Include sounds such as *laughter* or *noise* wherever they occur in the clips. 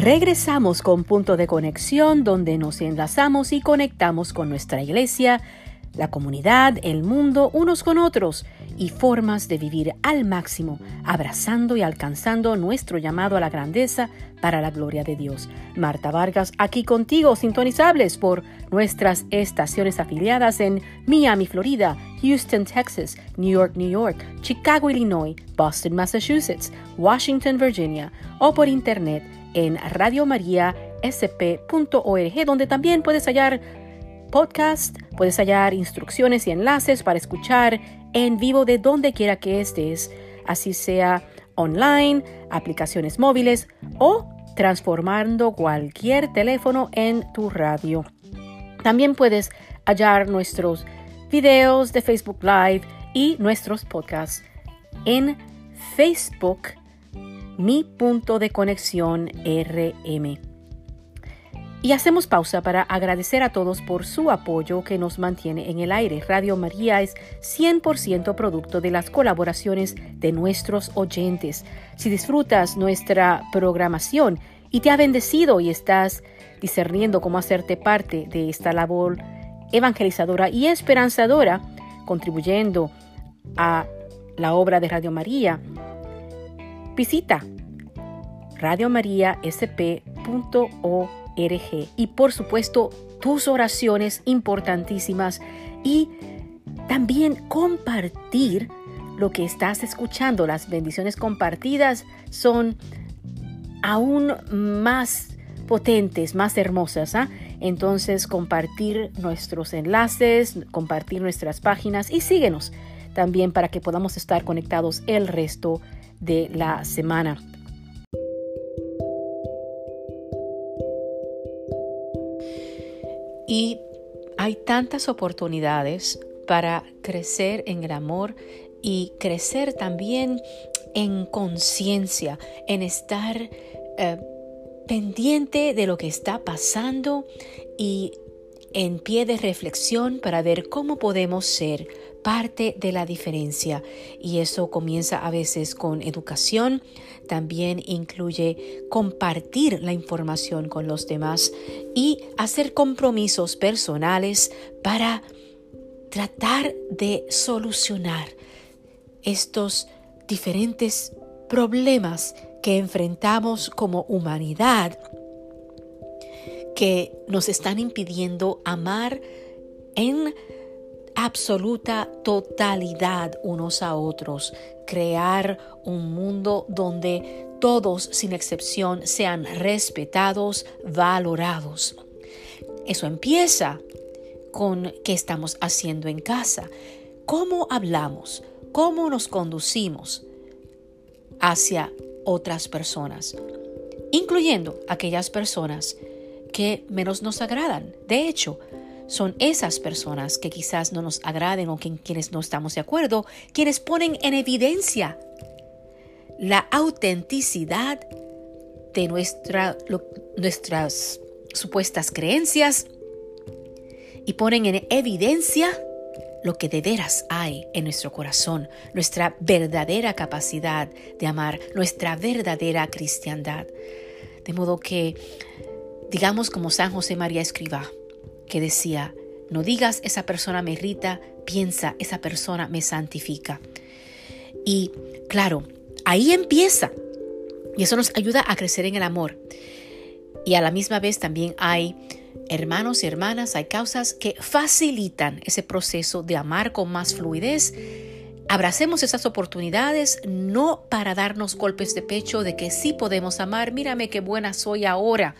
Regresamos con punto de conexión donde nos enlazamos y conectamos con nuestra iglesia, la comunidad, el mundo, unos con otros y formas de vivir al máximo, abrazando y alcanzando nuestro llamado a la grandeza para la gloria de Dios. Marta Vargas, aquí contigo, sintonizables por nuestras estaciones afiliadas en Miami, Florida, Houston, Texas, New York, New York, Chicago, Illinois, Boston, Massachusetts, Washington, Virginia, o por internet en radiomariasp.org, donde también puedes hallar podcast, puedes hallar instrucciones y enlaces para escuchar en vivo de donde quiera que estés, así sea online, aplicaciones móviles o transformando cualquier teléfono en tu radio. También puedes hallar nuestros videos de Facebook Live y nuestros podcasts en Facebook mi punto de conexión RM. Y hacemos pausa para agradecer a todos por su apoyo que nos mantiene en el aire. Radio María es 100% producto de las colaboraciones de nuestros oyentes. Si disfrutas nuestra programación y te ha bendecido y estás discerniendo cómo hacerte parte de esta labor evangelizadora y esperanzadora, contribuyendo a la obra de Radio María, Visita radiomariasp.org y por supuesto tus oraciones importantísimas y también compartir lo que estás escuchando. Las bendiciones compartidas son aún más potentes, más hermosas. ¿ah? Entonces compartir nuestros enlaces, compartir nuestras páginas y síguenos también para que podamos estar conectados el resto de la semana. Y hay tantas oportunidades para crecer en el amor y crecer también en conciencia, en estar eh, pendiente de lo que está pasando y en pie de reflexión para ver cómo podemos ser parte de la diferencia. Y eso comienza a veces con educación, también incluye compartir la información con los demás y hacer compromisos personales para tratar de solucionar estos diferentes problemas que enfrentamos como humanidad que nos están impidiendo amar en absoluta totalidad unos a otros, crear un mundo donde todos sin excepción sean respetados, valorados. Eso empieza con qué estamos haciendo en casa, cómo hablamos, cómo nos conducimos hacia otras personas, incluyendo aquellas personas que menos nos agradan. De hecho, son esas personas que quizás no nos agraden o con quienes no estamos de acuerdo, quienes ponen en evidencia la autenticidad de nuestra, nuestras supuestas creencias y ponen en evidencia lo que de veras hay en nuestro corazón, nuestra verdadera capacidad de amar, nuestra verdadera cristiandad. De modo que Digamos como San José María Escribá, que decía, no digas esa persona me irrita, piensa esa persona me santifica. Y claro, ahí empieza. Y eso nos ayuda a crecer en el amor. Y a la misma vez también hay hermanos y hermanas, hay causas que facilitan ese proceso de amar con más fluidez. Abracemos esas oportunidades no para darnos golpes de pecho de que sí podemos amar, mírame qué buena soy ahora,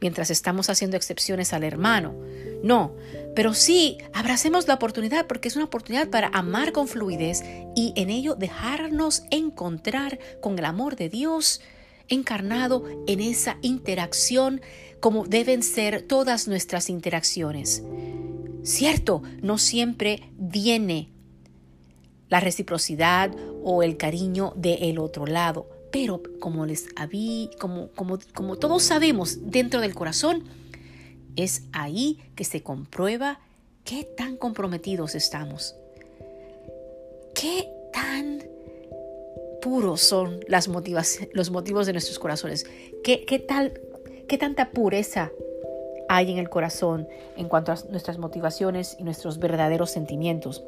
mientras estamos haciendo excepciones al hermano. No, pero sí abracemos la oportunidad porque es una oportunidad para amar con fluidez y en ello dejarnos encontrar con el amor de Dios encarnado en esa interacción como deben ser todas nuestras interacciones. Cierto, no siempre viene la reciprocidad o el cariño del otro lado, pero como les habí, como, como, como todos sabemos dentro del corazón, es ahí que se comprueba qué tan comprometidos estamos. ¿Qué tan puros son las los motivos de nuestros corazones? ¿Qué, qué, tal, ¿Qué tanta pureza hay en el corazón en cuanto a nuestras motivaciones y nuestros verdaderos sentimientos?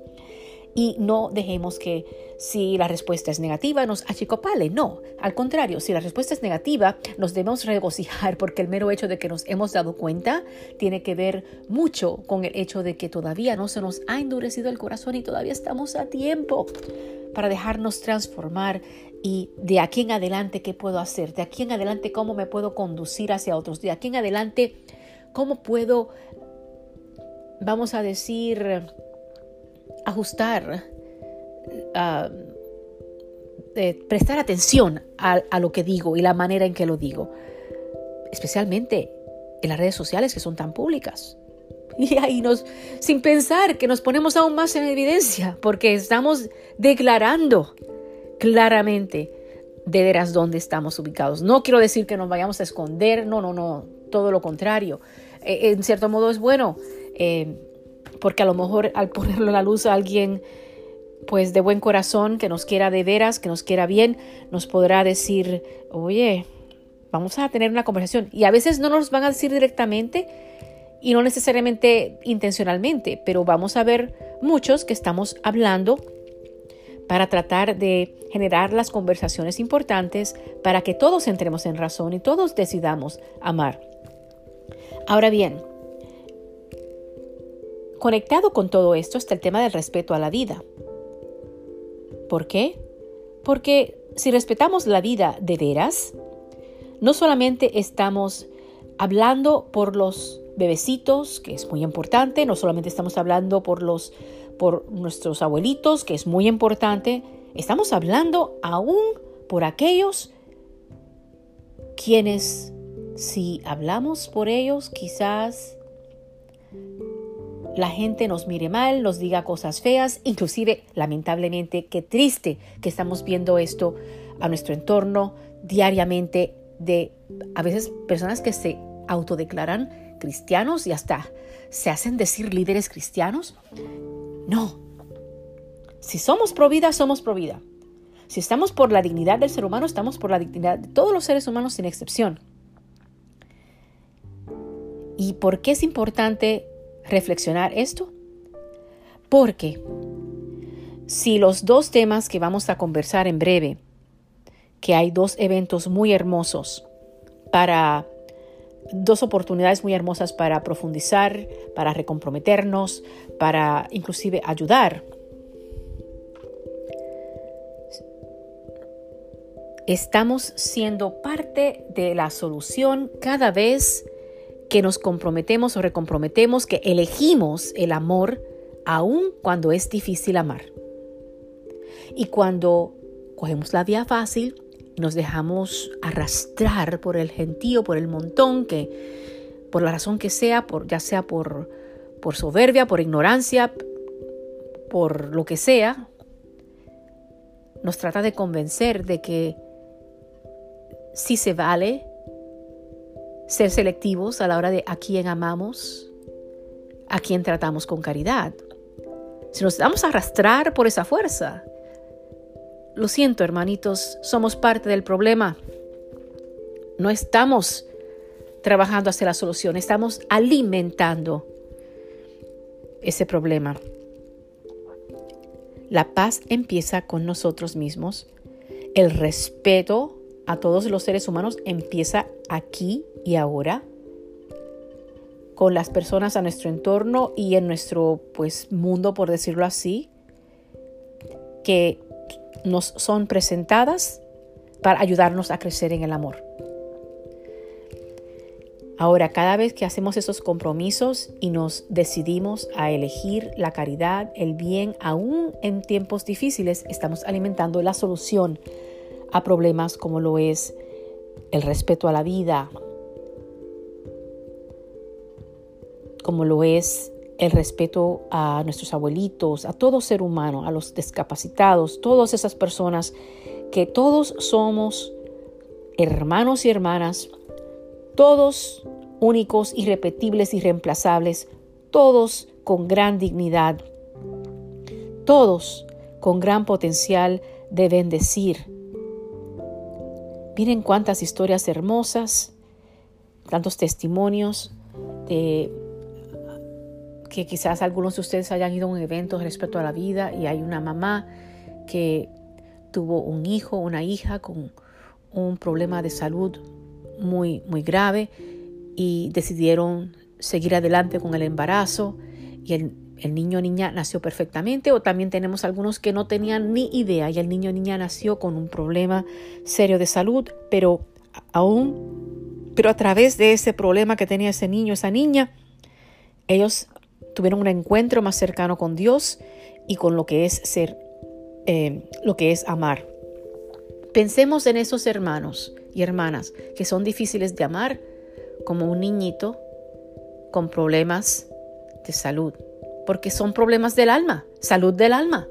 Y no dejemos que si la respuesta es negativa nos achicopale. No, al contrario, si la respuesta es negativa nos debemos regocijar porque el mero hecho de que nos hemos dado cuenta tiene que ver mucho con el hecho de que todavía no se nos ha endurecido el corazón y todavía estamos a tiempo para dejarnos transformar y de aquí en adelante qué puedo hacer, de aquí en adelante cómo me puedo conducir hacia otros, de aquí en adelante cómo puedo, vamos a decir, ajustar, ah, prestar atención a, lo que digo y la manera en que lo digo, especialmente en las redes sociales que son tan públicas. *laughs* Y ahí nos, sin pensar que nos ponemos aún más en evidencia, porque estamos declarando claramente de veras dónde estamos ubicados. No quiero decir que nos vayamos a esconder, no, no, no, todo lo contrario. Eh, en cierto modo es bueno eh, porque a lo mejor al ponerlo a la luz alguien pues de buen corazón, que nos quiera de veras, que nos quiera bien, nos podrá decir, oye, vamos a tener una conversación. Y a veces no nos van a decir directamente y no necesariamente intencionalmente, pero vamos a ver muchos que estamos hablando para tratar de generar las conversaciones importantes para que todos entremos en razón y todos decidamos amar. Ahora bien, Conectado con todo esto está el tema del respeto a la vida. ¿Por qué? Porque si respetamos la vida de veras, no solamente estamos hablando por los bebecitos, que es muy importante, no solamente estamos hablando por los por nuestros abuelitos, que es muy importante, estamos hablando aún por aquellos quienes si hablamos por ellos quizás la gente nos mire mal, nos diga cosas feas, inclusive lamentablemente qué triste que estamos viendo esto a nuestro entorno diariamente de a veces personas que se autodeclaran cristianos y hasta se hacen decir líderes cristianos. No. Si somos pro vida, somos pro vida. Si estamos por la dignidad del ser humano, estamos por la dignidad de todos los seres humanos sin excepción. ¿Y por qué es importante reflexionar esto? Porque si los dos temas que vamos a conversar en breve, que hay dos eventos muy hermosos para dos oportunidades muy hermosas para profundizar, para recomprometernos, para inclusive ayudar. Estamos siendo parte de la solución cada vez que nos comprometemos o recomprometemos, que elegimos el amor aun cuando es difícil amar. Y cuando cogemos la vía fácil nos dejamos arrastrar por el gentío, por el montón, que por la razón que sea, por, ya sea por, por soberbia, por ignorancia, por lo que sea, nos trata de convencer de que sí se vale ser selectivos a la hora de a quién amamos, a quién tratamos con caridad. Si nos damos a arrastrar por esa fuerza, lo siento hermanitos, somos parte del problema. No estamos trabajando hacia la solución, estamos alimentando ese problema. La paz empieza con nosotros mismos. El respeto a todos los seres humanos empieza aquí y ahora con las personas a nuestro entorno y en nuestro pues mundo por decirlo así que nos son presentadas para ayudarnos a crecer en el amor. Ahora, cada vez que hacemos esos compromisos y nos decidimos a elegir la caridad, el bien, aún en tiempos difíciles, estamos alimentando la solución a problemas como lo es el respeto a la vida, como lo es el respeto a nuestros abuelitos, a todo ser humano, a los discapacitados, todas esas personas que todos somos hermanos y hermanas, todos únicos, irrepetibles, irreemplazables, todos con gran dignidad, todos con gran potencial de bendecir. Miren cuántas historias hermosas, tantos testimonios de que quizás algunos de ustedes hayan ido a un evento respecto a la vida y hay una mamá que tuvo un hijo, una hija con un problema de salud muy, muy grave y decidieron seguir adelante con el embarazo y el, el niño o niña nació perfectamente. O también tenemos algunos que no tenían ni idea y el niño o niña nació con un problema serio de salud, pero aún, pero a través de ese problema que tenía ese niño, esa niña, ellos tuvieron un encuentro más cercano con Dios y con lo que es ser, eh, lo que es amar. Pensemos en esos hermanos y hermanas que son difíciles de amar como un niñito con problemas de salud, porque son problemas del alma, salud del alma.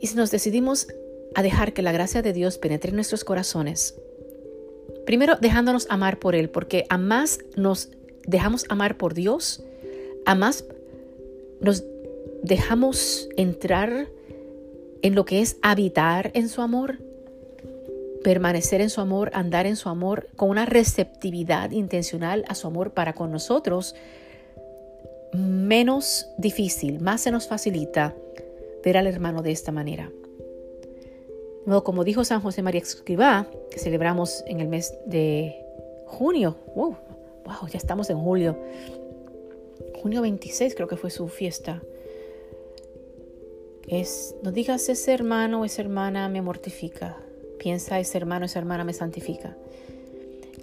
Y si nos decidimos a dejar que la gracia de Dios penetre en nuestros corazones, primero dejándonos amar por Él, porque a más nos dejamos amar por Dios, a más nos dejamos entrar en lo que es habitar en su amor, permanecer en su amor, andar en su amor, con una receptividad intencional a su amor para con nosotros, menos difícil, más se nos facilita ver al hermano de esta manera. como dijo San José María Escribá, que celebramos en el mes de junio, wow, wow, ya estamos en julio, junio 26 creo que fue su fiesta. Es, no digas ese hermano o esa hermana me mortifica, piensa ese hermano esa hermana me santifica.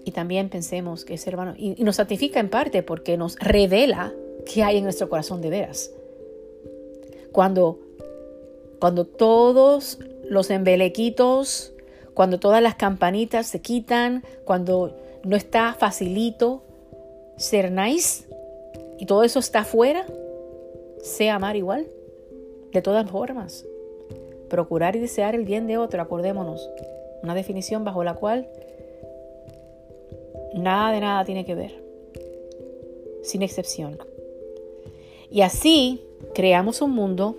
Y también pensemos que ese hermano, y, nos santifica en parte porque nos revela qué hay en nuestro corazón de veras. Cuando, cuando todos los embelequitos, cuando todas las campanitas se quitan, cuando no está facilito ser nice y todo eso está afuera, sé amar igual. De todas formas, procurar y desear el bien de otro, acordémonos, una definición bajo la cual nada de nada tiene que ver, sin excepción. Y así creamos un mundo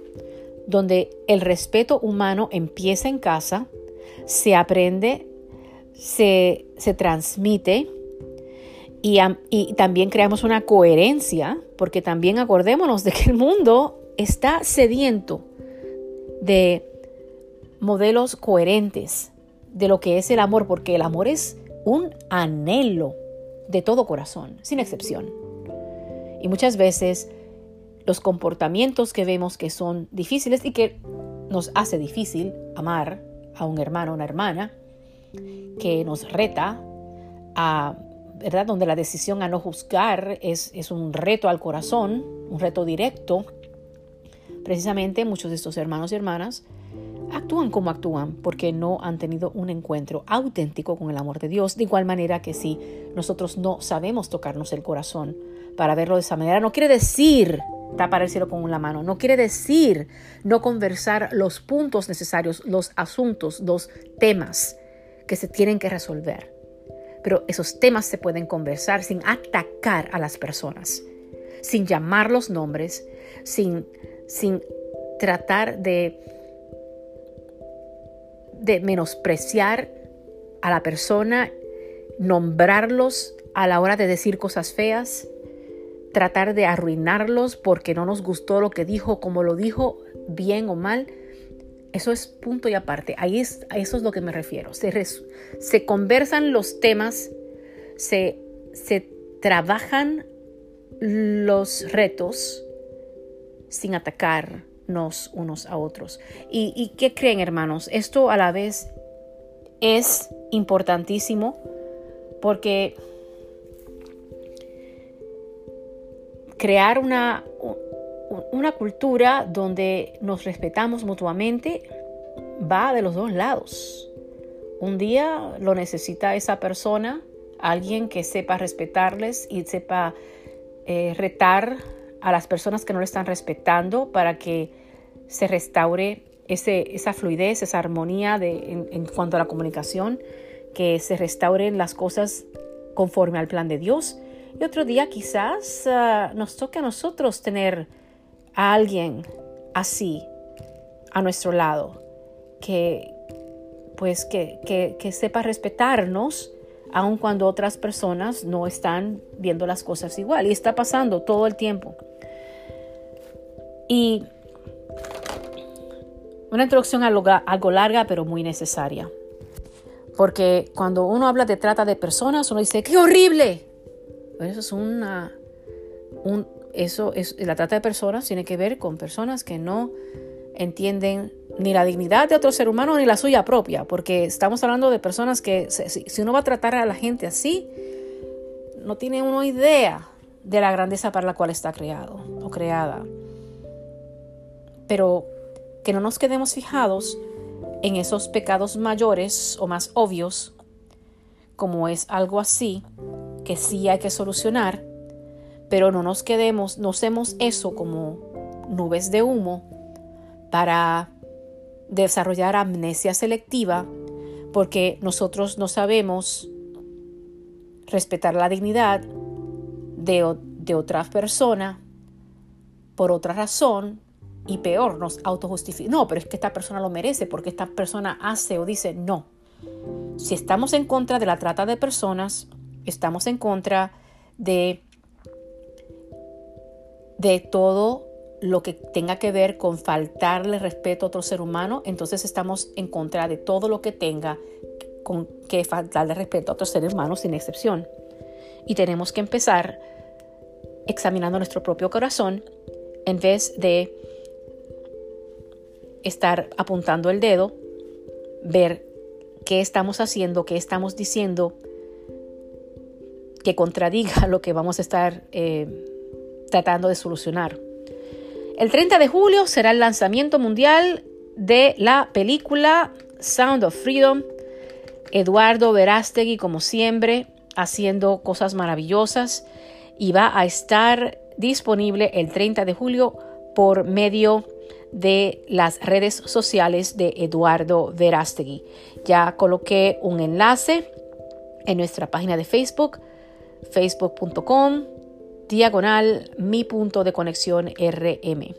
donde el respeto humano empieza en casa, se aprende, se, se transmite y, también creamos una coherencia, porque también acordémonos de que el mundo está sediento de modelos coherentes de lo que es el amor, porque el amor es un anhelo de todo corazón, sin excepción. Y muchas veces los comportamientos que vemos que son difíciles y que nos hace difícil amar a un hermano o una hermana, que nos reta a, ¿verdad? Donde la decisión a no juzgar es, es un reto al corazón, un reto directo, Precisamente muchos de estos hermanos y hermanas actúan como actúan porque no han tenido un encuentro auténtico con el amor de Dios. De igual manera que si nosotros no sabemos tocarnos el corazón para verlo de esa manera, no quiere decir tapar el cielo con la mano, no quiere decir no conversar los puntos necesarios, los asuntos, los temas que se tienen que resolver. Pero esos temas se pueden conversar sin atacar a las personas, sin llamar los nombres, sin sin tratar de, de menospreciar a la persona, nombrarlos a la hora de decir cosas feas, tratar de arruinarlos porque no nos gustó lo que dijo, como lo dijo, bien o mal. Eso es punto y aparte. Ahí es, a eso es lo que me refiero. Se, se conversan los temas, se, se trabajan los retos sin atacarnos unos a otros. ¿Y, qué creen hermanos? Esto a la vez es importantísimo porque crear una, una cultura donde nos respetamos mutuamente va de los dos lados. Un día lo necesita esa persona, alguien que sepa respetarles y sepa eh, retar a las personas que no le están respetando para que se restaure ese, esa fluidez, esa armonía de, en, cuanto a la comunicación, que se restauren las cosas conforme al plan de Dios. Y otro día quizás ah, nos toque a nosotros tener a alguien así a nuestro lado, que, pues que, que sepa respetarnos, aun cuando otras personas no están viendo las cosas igual. Y está pasando todo el tiempo. Y una introducción algo larga, pero muy necesaria. Porque cuando uno habla de trata de personas, uno dice, ¡qué horrible! eso es una... Un, eso es, la trata de personas tiene que ver con personas que no entienden ni la dignidad de otro ser humano ni la suya propia, porque estamos hablando de personas que si, uno va a tratar a la gente así, no tiene uno idea de la grandeza para la cual está creado o creada. Pero que no nos quedemos fijados en esos pecados mayores o más obvios, como es algo así, que sí hay que solucionar, pero no nos quedemos, no hacemos eso como nubes de humo para desarrollar amnesia selectiva, porque nosotros no sabemos respetar la dignidad de, de otra persona por otra razón y peor, nos autojustifica. No, pero es que esta persona lo merece porque esta persona hace o dice no. Si estamos en contra de la trata de personas, estamos en contra de, de todo lo que tenga que ver con faltarle respeto a otro ser humano, entonces estamos en contra de todo lo que tenga con que faltarle respeto a otro ser humano sin excepción. Y tenemos que empezar examinando nuestro propio corazón en vez de estar apuntando el dedo, ver qué estamos haciendo, qué estamos diciendo que contradiga *laughs* lo que vamos a estar eh, tratando de solucionar. El 30 de julio será el lanzamiento mundial de la película Sound of Freedom. Eduardo Verástegui, como siempre, haciendo cosas maravillosas y va a estar disponible el 30 de julio por medio de las redes sociales de Eduardo Verástegui. Ya coloqué un enlace en nuestra página de Facebook, facebook.com, diagonal mi punto de conexión RM.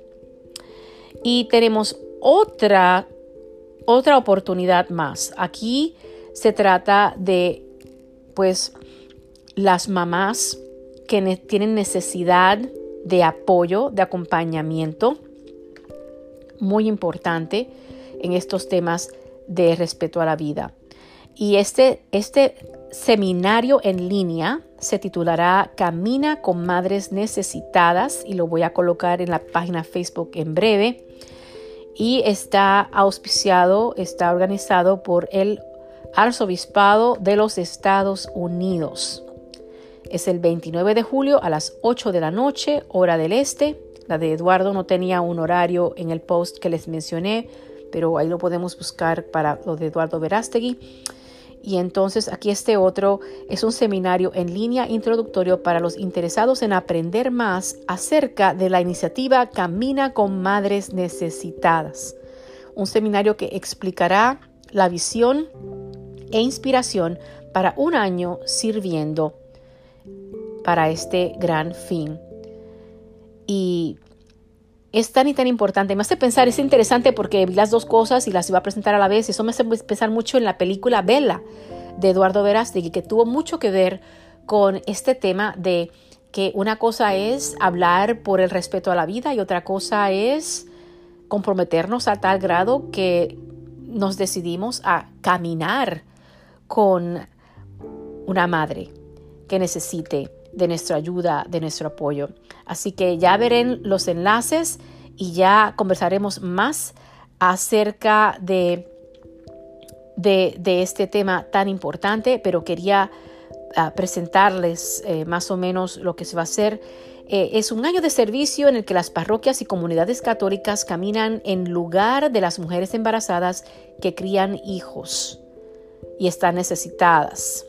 Y tenemos otra, otra oportunidad más. Aquí se trata de, pues, las mamás que tienen necesidad de apoyo, de acompañamiento muy importante en estos temas de respeto a la vida. Y este, este seminario en línea se titulará Camina con Madres Necesitadas y lo voy a colocar en la página Facebook en breve. Y está auspiciado, está organizado por el Arzobispado de los Estados Unidos. Es el 29 de julio a las 8 de la noche, hora del este. La de Eduardo no tenía un horario en el post que les mencioné, pero ahí lo podemos buscar para lo de Eduardo Verástegui. Y entonces aquí este otro es un seminario en línea introductorio para los interesados en aprender más acerca de la iniciativa Camina con Madres Necesitadas. Un seminario que explicará la visión e inspiración para un año sirviendo para este gran fin. Y es tan y tan importante. Me hace pensar, es interesante porque vi las dos cosas y las iba a presentar a la vez. Eso me hace pensar mucho en la película Bella de Eduardo Verástegui, que tuvo mucho que ver con este tema de que una cosa es hablar por el respeto a la vida y otra cosa es comprometernos a tal grado que nos decidimos a caminar con una madre que necesite de nuestra ayuda, de nuestro apoyo. Así que ya verán los enlaces y ya conversaremos más acerca de, de, este tema tan importante, pero quería ah, presentarles eh, más o menos lo que se va a hacer. Eh, es un año de servicio en el que las parroquias y comunidades católicas caminan en lugar de las mujeres embarazadas que crían hijos y están necesitadas.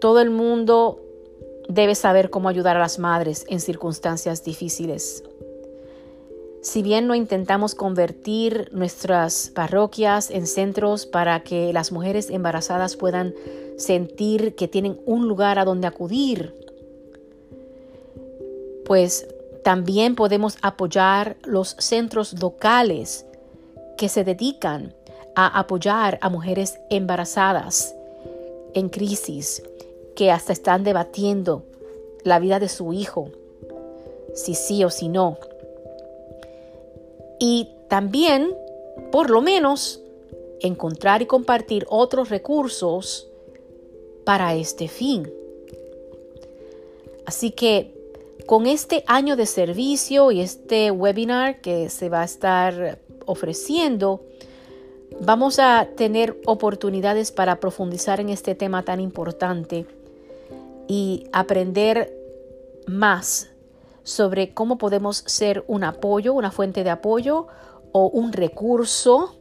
Todo el mundo debe saber cómo ayudar a las madres en circunstancias difíciles. Si bien no intentamos convertir nuestras parroquias en centros para que las mujeres embarazadas puedan sentir que tienen un lugar a donde acudir, pues también podemos apoyar los centros locales que se dedican a apoyar a mujeres embarazadas en crisis que hasta están debatiendo la vida de su hijo, si sí o si no. Y también, por lo menos, encontrar y compartir otros recursos para este fin. Así que con este año de servicio y este webinar que se va a estar ofreciendo, vamos a tener oportunidades para profundizar en este tema tan importante y aprender más sobre cómo podemos ser un apoyo, una fuente de apoyo o un recurso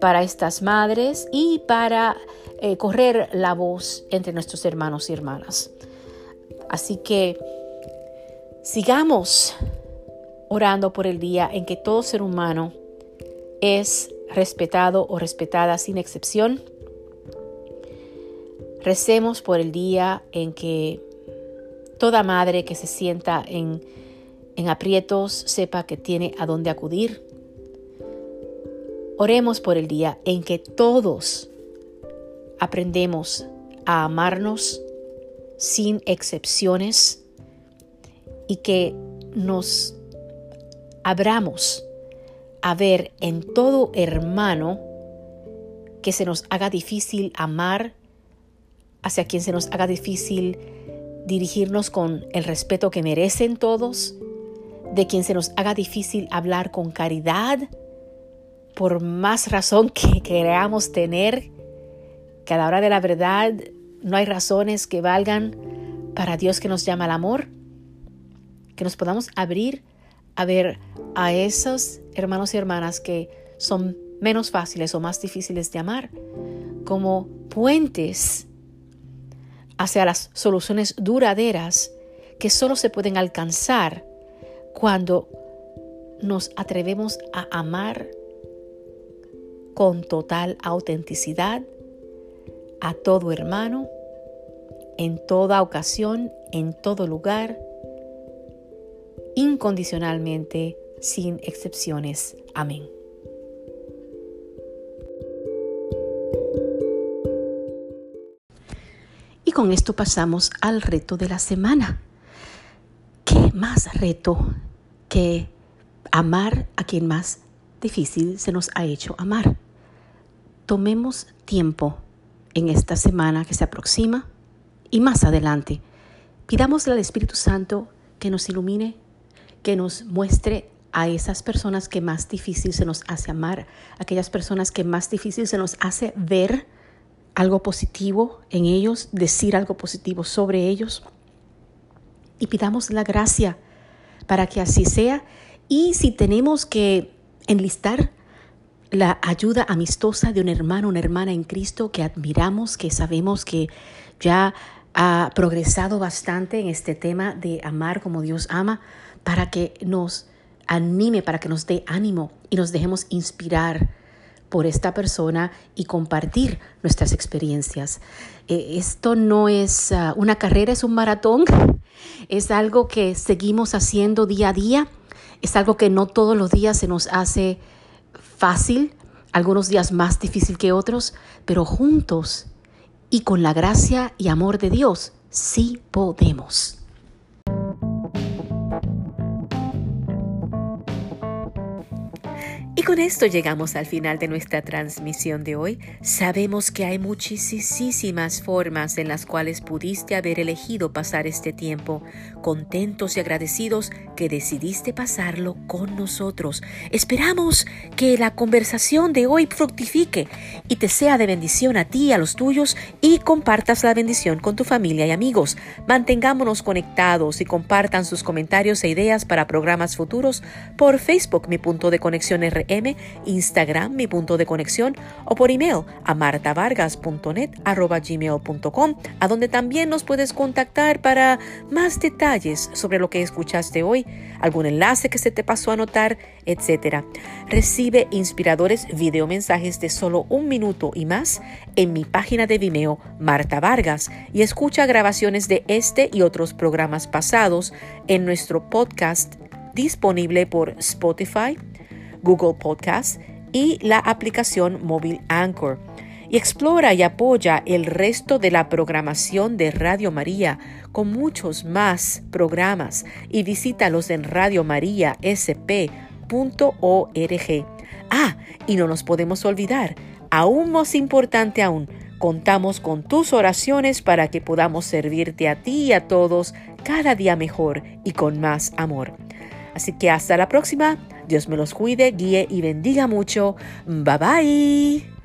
para estas madres y para eh, correr la voz entre nuestros hermanos y hermanas. Así que sigamos orando por el día en que todo ser humano es respetado o respetada sin excepción. Recemos por el día en que toda madre que se sienta en, en aprietos sepa que tiene a dónde acudir. Oremos por el día en que todos aprendemos a amarnos sin excepciones y que nos abramos a ver en todo hermano que se nos haga difícil amar, hacia quien se nos haga difícil dirigirnos con el respeto que merecen todos, de quien se nos haga difícil hablar con caridad, por más razón *laughs* que queramos tener, que a la hora de la verdad no hay razones que valgan para Dios que nos llama al amor, que nos podamos abrir a ver a esos hermanos y hermanas que son menos fáciles o más difíciles de amar como puentes hacia las soluciones duraderas que solo se pueden alcanzar cuando nos atrevemos a amar con total autenticidad a todo hermano, en toda ocasión, en todo lugar, incondicionalmente, sin excepciones. Amén. Y con esto pasamos al reto de la semana. ¿Qué más reto que amar a quien más difícil se nos ha hecho amar? Tomemos tiempo en esta semana que se aproxima y más adelante. Pidámosle al Espíritu Santo que nos ilumine que nos muestre a esas personas que más difícil se nos hace amar, aquellas personas que más difícil se nos hace ver algo positivo en ellos, decir algo positivo sobre ellos. Y pidamos la gracia para que así sea. Y si tenemos que enlistar la ayuda amistosa de un hermano, una hermana en Cristo que admiramos, que sabemos que ya ha progresado bastante en este tema de amar como Dios ama, para que nos anime, para que nos dé ánimo y nos dejemos inspirar por esta persona y compartir nuestras experiencias. Eh, esto no es ah, una carrera, es un maratón, es algo que seguimos haciendo día a día, es algo que no todos los días se nos hace fácil, algunos días más difícil que otros, pero juntos y con la gracia y amor de Dios sí podemos. Y con esto llegamos al final de nuestra transmisión de hoy. Sabemos que hay muchísimas formas en las cuales pudiste haber elegido pasar este tiempo, contentos y agradecidos que decidiste pasarlo con nosotros. Esperamos que la conversación de hoy fructifique y te sea de bendición a ti, y a los tuyos y compartas la bendición con tu familia y amigos. Mantengámonos conectados y compartan sus comentarios e ideas para programas futuros por Facebook, mi punto de conexión Instagram, mi punto de conexión, o por email a martavargas.net gmail.com, a donde también nos puedes contactar para más detalles sobre lo que escuchaste hoy, algún enlace que se te pasó a anotar, etc. Recibe inspiradores videomensajes de solo un minuto y más en mi página de Vimeo Marta Vargas y escucha grabaciones de este y otros programas pasados en nuestro podcast disponible por Spotify, Google Podcasts y la aplicación móvil Anchor. Y explora y apoya el resto de la programación de Radio María con muchos más programas y visítalos en radiomariasp.org. Ah, y no nos podemos olvidar, aún más importante aún, contamos con tus oraciones para que podamos servirte a ti y a todos cada día mejor y con más amor. Así que hasta la próxima. Dios me los cuide, guíe y bendiga mucho. Bye bye.